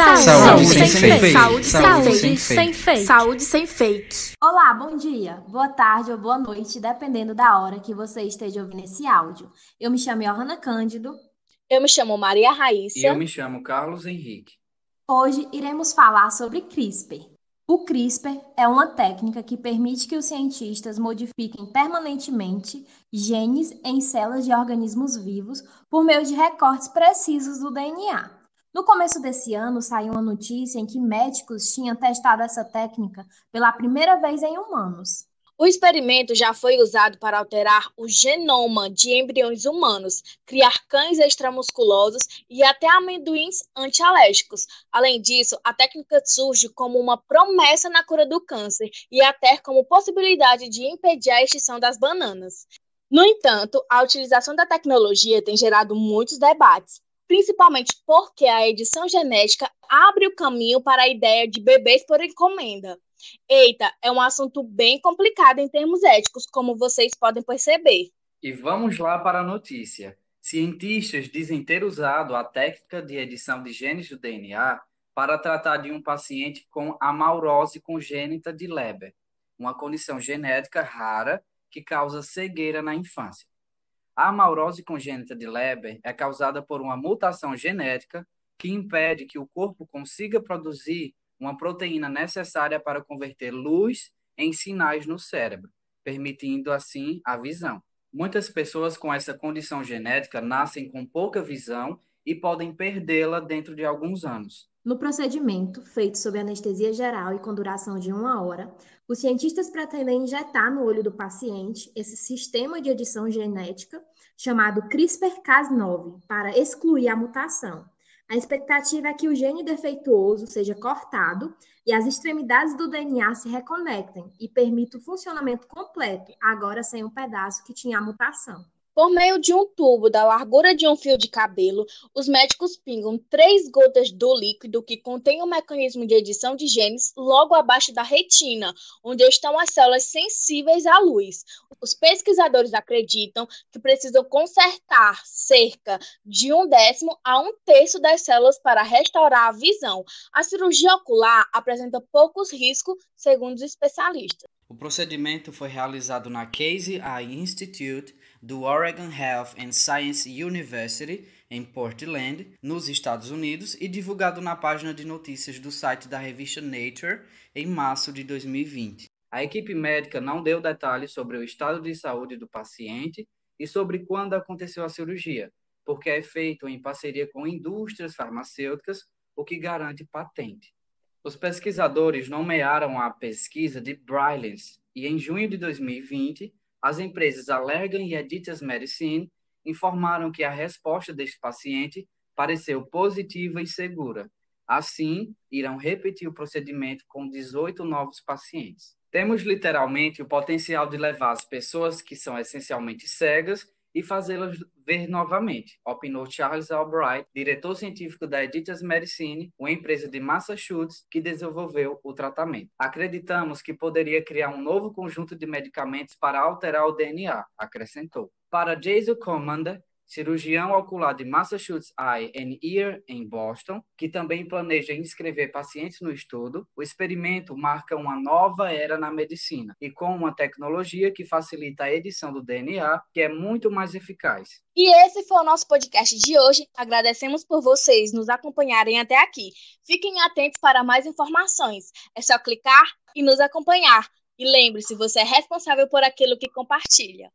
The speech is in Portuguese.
Saúde, saúde sem, sem fake. Saúde, saúde sem, sem fake. Saúde sem fake. Olá, bom dia, boa tarde ou boa noite, dependendo da hora que você esteja ouvindo esse áudio. Eu me chamo Johanna Cândido. Eu me chamo Maria Raíssa. E eu me chamo Carlos Henrique. Hoje iremos falar sobre CRISPR. O CRISPR é uma técnica que permite que os cientistas modifiquem permanentemente genes em células de organismos vivos por meio de recortes precisos do DNA. No começo desse ano, saiu uma notícia em que médicos tinham testado essa técnica pela primeira vez em humanos. O experimento já foi usado para alterar o genoma de embriões humanos, criar cães extramusculosos e até amendoins antialérgicos. Além disso, a técnica surge como uma promessa na cura do câncer e até como possibilidade de impedir a extinção das bananas. No entanto, a utilização da tecnologia tem gerado muitos debates, principalmente porque a edição genética abre o caminho para a ideia de bebês por encomenda. Eita, é um assunto bem complicado em termos éticos, como vocês podem perceber. E vamos lá para a notícia. Cientistas dizem ter usado a técnica de edição de genes do DNA para tratar de um paciente com amaurose congênita de Leber, uma condição genética rara que causa cegueira na infância. A amaurose congênita de Leber é causada por uma mutação genética que impede que o corpo consiga produzir uma proteína necessária para converter luz em sinais no cérebro, permitindo assim a visão. Muitas pessoas com essa condição genética nascem com pouca visão e podem perdê-la dentro de alguns anos. No procedimento, feito sob anestesia geral e com duração de uma hora, os cientistas pretendem injetar no olho do paciente esse sistema de edição genética chamado CRISPR-Cas9 para excluir a mutação. A expectativa é que o gene defeituoso seja cortado e as extremidades do DNA se reconectem e permita o funcionamento completo, agora sem um pedaço que tinha a mutação. Por meio de um tubo da largura de um fio de cabelo, os médicos pingam três gotas do líquido que contém o um mecanismo de edição de genes logo abaixo da retina, onde estão as células sensíveis à luz. Os pesquisadores acreditam que precisam consertar cerca de um décimo a um terço das células para restaurar a visão. A cirurgia ocular apresenta poucos riscos, segundo os especialistas. O procedimento foi realizado na Casey Eye Institute do Oregon Health and Science University, em Portland, nos Estados Unidos, e divulgado na página de notícias do site da revista Nature em março de 2020. A equipe médica não deu detalhes sobre o estado de saúde do paciente e sobre quando aconteceu a cirurgia, porque é feito em parceria com indústrias farmacêuticas, o que garante patente. Os pesquisadores nomearam a pesquisa de Brilliance e, em junho de 2020, as empresas Allergan e Editas Medicine informaram que a resposta deste paciente pareceu positiva e segura. Assim, irão repetir o procedimento com 18 novos pacientes. Temos literalmente o potencial de levar as pessoas que são essencialmente cegas e fazê-las ver novamente, opinou Charles Albright, diretor científico da Editas Medicine, uma empresa de Massachusetts que desenvolveu o tratamento. Acreditamos que poderia criar um novo conjunto de medicamentos para alterar o DNA, acrescentou. Para Jason Commander, cirurgião ocular de Massachusetts Eye and Ear em Boston, que também planeja inscrever pacientes no estudo, o experimento marca uma nova era na medicina e com uma tecnologia que facilita a edição do DNA, que é muito mais eficaz. E esse foi o nosso podcast de hoje. Agradecemos por vocês nos acompanharem até aqui. Fiquem atentos para mais informações. É só clicar e nos acompanhar. E lembre-se, você é responsável por aquilo que compartilha.